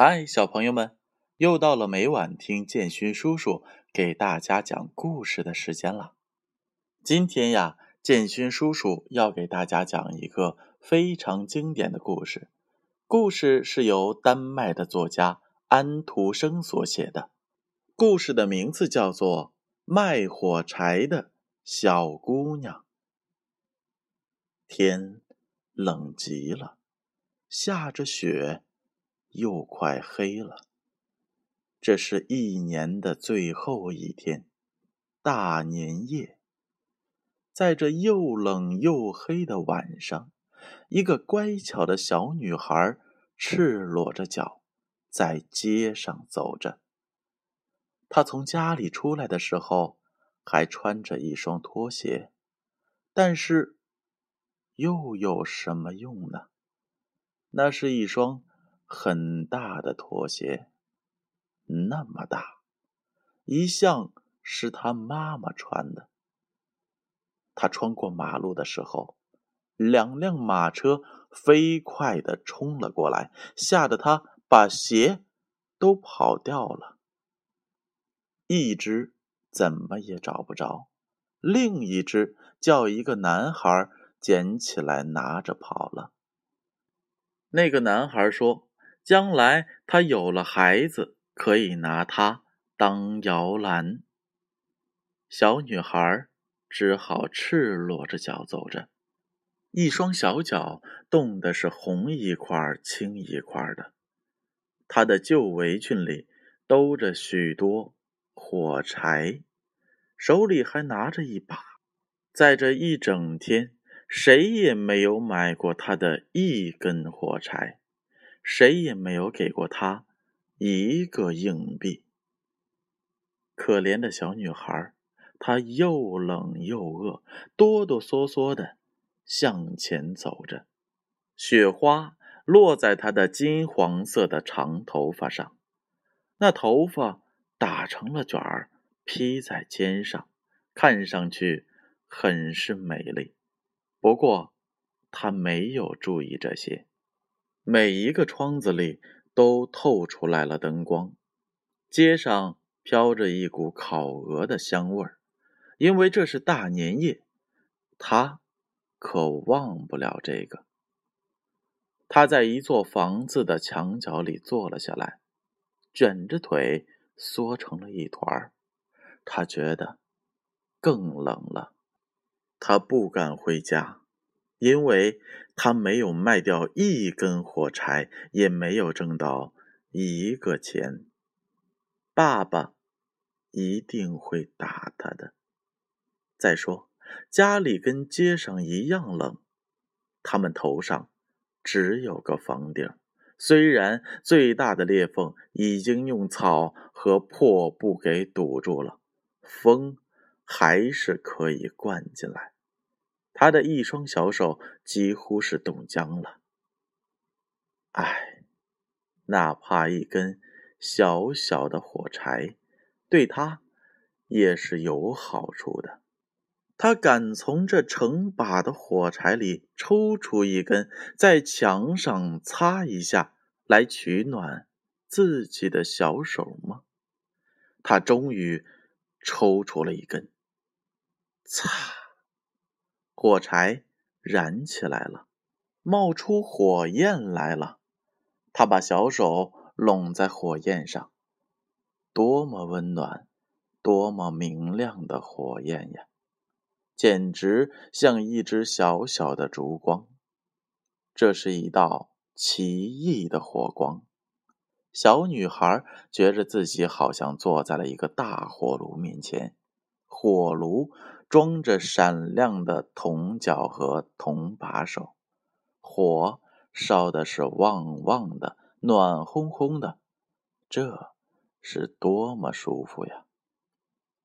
嗨，小朋友们，又到了每晚听建勋叔叔给大家讲故事的时间了。今天呀，建勋叔叔要给大家讲一个非常经典的故事。故事是由丹麦的作家安徒生所写的。故事的名字叫做《卖火柴的小姑娘》。天冷极了，下着雪。又快黑了。这是一年的最后一天，大年夜。在这又冷又黑的晚上，一个乖巧的小女孩赤裸着脚在街上走着。她从家里出来的时候还穿着一双拖鞋，但是又有什么用呢？那是一双。很大的拖鞋，那么大，一向是他妈妈穿的。他穿过马路的时候，两辆马车飞快的冲了过来，吓得他把鞋都跑掉了。一只怎么也找不着，另一只叫一个男孩捡起来拿着跑了。那个男孩说。将来他有了孩子，可以拿它当摇篮。小女孩只好赤裸着脚走着，一双小脚冻得是红一块青一块的。她的旧围裙里兜着许多火柴，手里还拿着一把。在这一整天，谁也没有买过她的一根火柴。谁也没有给过他一个硬币。可怜的小女孩，她又冷又饿，哆哆嗦嗦的向前走着。雪花落在她的金黄色的长头发上，那头发打成了卷儿，披在肩上，看上去很是美丽。不过，她没有注意这些。每一个窗子里都透出来了灯光，街上飘着一股烤鹅的香味儿，因为这是大年夜，他可忘不了这个。他在一座房子的墙角里坐了下来，卷着腿缩成了一团儿，他觉得更冷了，他不敢回家。因为他没有卖掉一根火柴，也没有挣到一个钱，爸爸一定会打他的。再说，家里跟街上一样冷，他们头上只有个房顶，虽然最大的裂缝已经用草和破布给堵住了，风还是可以灌进来。他的一双小手几乎是冻僵了。唉，哪怕一根小小的火柴，对他也是有好处的。他敢从这成把的火柴里抽出一根，在墙上擦一下，来取暖自己的小手吗？他终于抽出了一根，擦。火柴燃起来了，冒出火焰来了。他把小手拢在火焰上，多么温暖，多么明亮的火焰呀！简直像一只小小的烛光。这是一道奇异的火光。小女孩觉着自己好像坐在了一个大火炉面前，火炉。装着闪亮的铜角和铜把手，火烧的是旺旺的，暖烘烘的，这是多么舒服呀！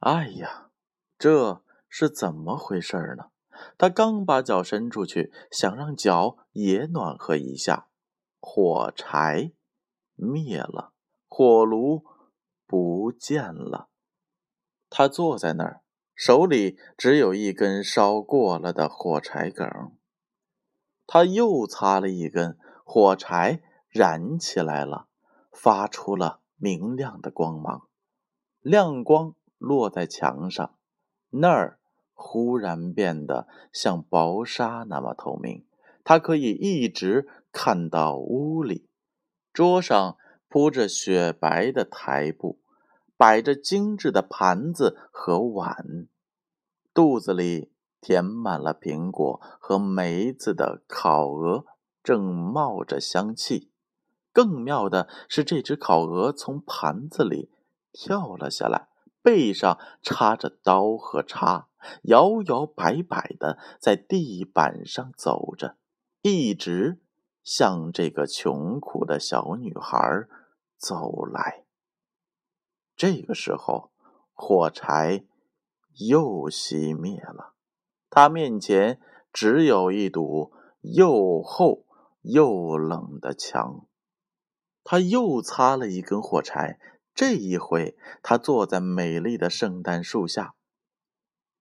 哎呀，这是怎么回事呢？他刚把脚伸出去，想让脚也暖和一下，火柴灭了，火炉不见了。他坐在那儿。手里只有一根烧过了的火柴梗，他又擦了一根，火柴燃起来了，发出了明亮的光芒，亮光落在墙上，那儿忽然变得像薄纱那么透明。他可以一直看到屋里，桌上铺着雪白的台布，摆着精致的盘子和碗，肚子里填满了苹果和梅子的烤鹅正冒着香气。更妙的是，这只烤鹅从盘子里跳了下来，背上插着刀和叉，摇摇摆摆的在地板上走着。一直向这个穷苦的小女孩走来。这个时候，火柴又熄灭了，他面前只有一堵又厚又冷的墙。他又擦了一根火柴，这一回他坐在美丽的圣诞树下。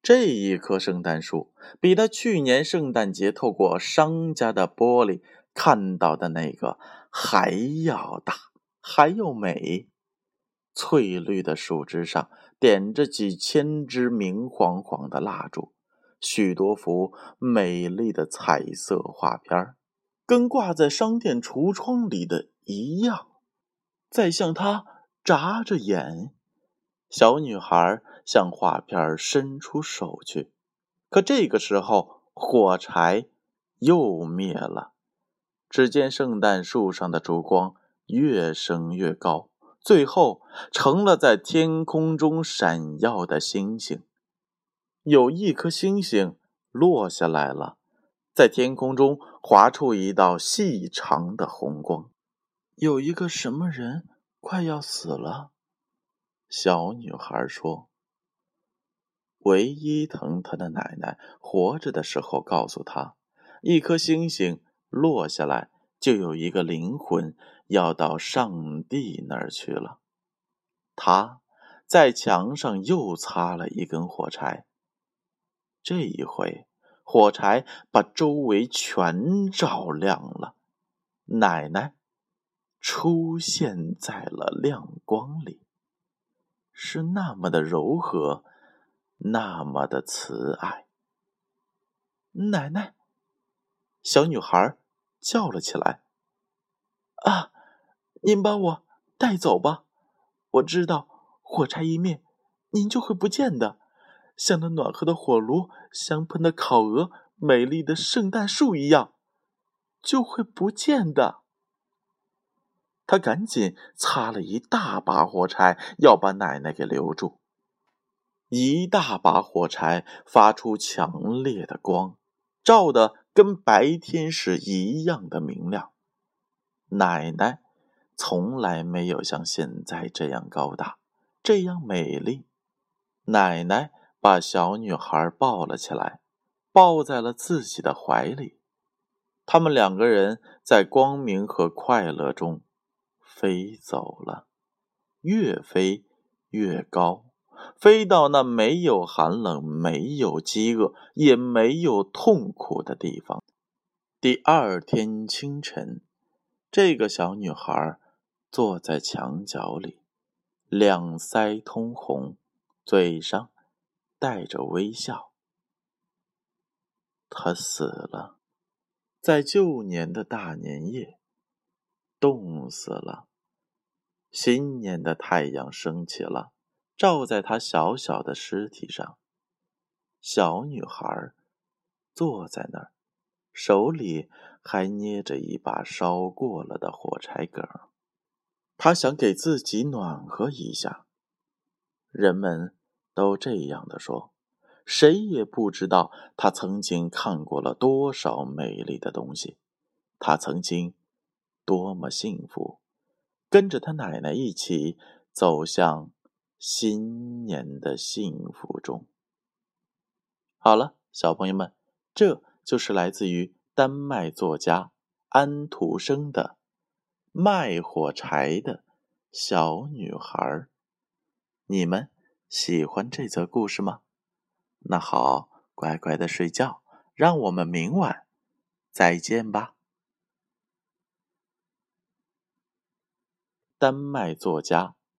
这一棵圣诞树比他去年圣诞节透过商家的玻璃看到的那个还要大，还要美。翠绿的树枝上点着几千支明晃晃的蜡烛，许多幅美丽的彩色画片跟挂在商店橱窗里的一样，在向他眨着眼。小女孩向画片伸出手去，可这个时候火柴又灭了。只见圣诞树上的烛光越升越高，最后成了在天空中闪耀的星星。有一颗星星落下来了，在天空中划出一道细长的红光。有一个什么人快要死了。小女孩说：“唯一疼她的奶奶活着的时候告诉她，一颗星星落下来，就有一个灵魂要到上帝那儿去了。”他在墙上又擦了一根火柴，这一回火柴把周围全照亮了，奶奶出现在了亮光里。是那么的柔和，那么的慈爱。奶奶，小女孩叫了起来：“啊，您把我带走吧！我知道火柴一灭，您就会不见的，像那暖和的火炉、香喷的烤鹅、美丽的圣诞树一样，就会不见的。”他赶紧擦了一大把火柴，要把奶奶给留住。一大把火柴发出强烈的光，照得跟白天时一样的明亮。奶奶从来没有像现在这样高大，这样美丽。奶奶把小女孩抱了起来，抱在了自己的怀里。他们两个人在光明和快乐中。飞走了，越飞越高，飞到那没有寒冷、没有饥饿、也没有痛苦的地方。第二天清晨，这个小女孩坐在墙角里，两腮通红，嘴上带着微笑。她死了，在旧年的大年夜，冻死了。新年的太阳升起了，照在她小小的尸体上。小女孩坐在那儿，手里还捏着一把烧过了的火柴梗。她想给自己暖和一下。人们都这样的说，谁也不知道她曾经看过了多少美丽的东西，她曾经多么幸福。跟着他奶奶一起走向新年的幸福中。好了，小朋友们，这就是来自于丹麦作家安徒生的《卖火柴的小女孩》。你们喜欢这则故事吗？那好，乖乖的睡觉，让我们明晚再见吧。丹麦作家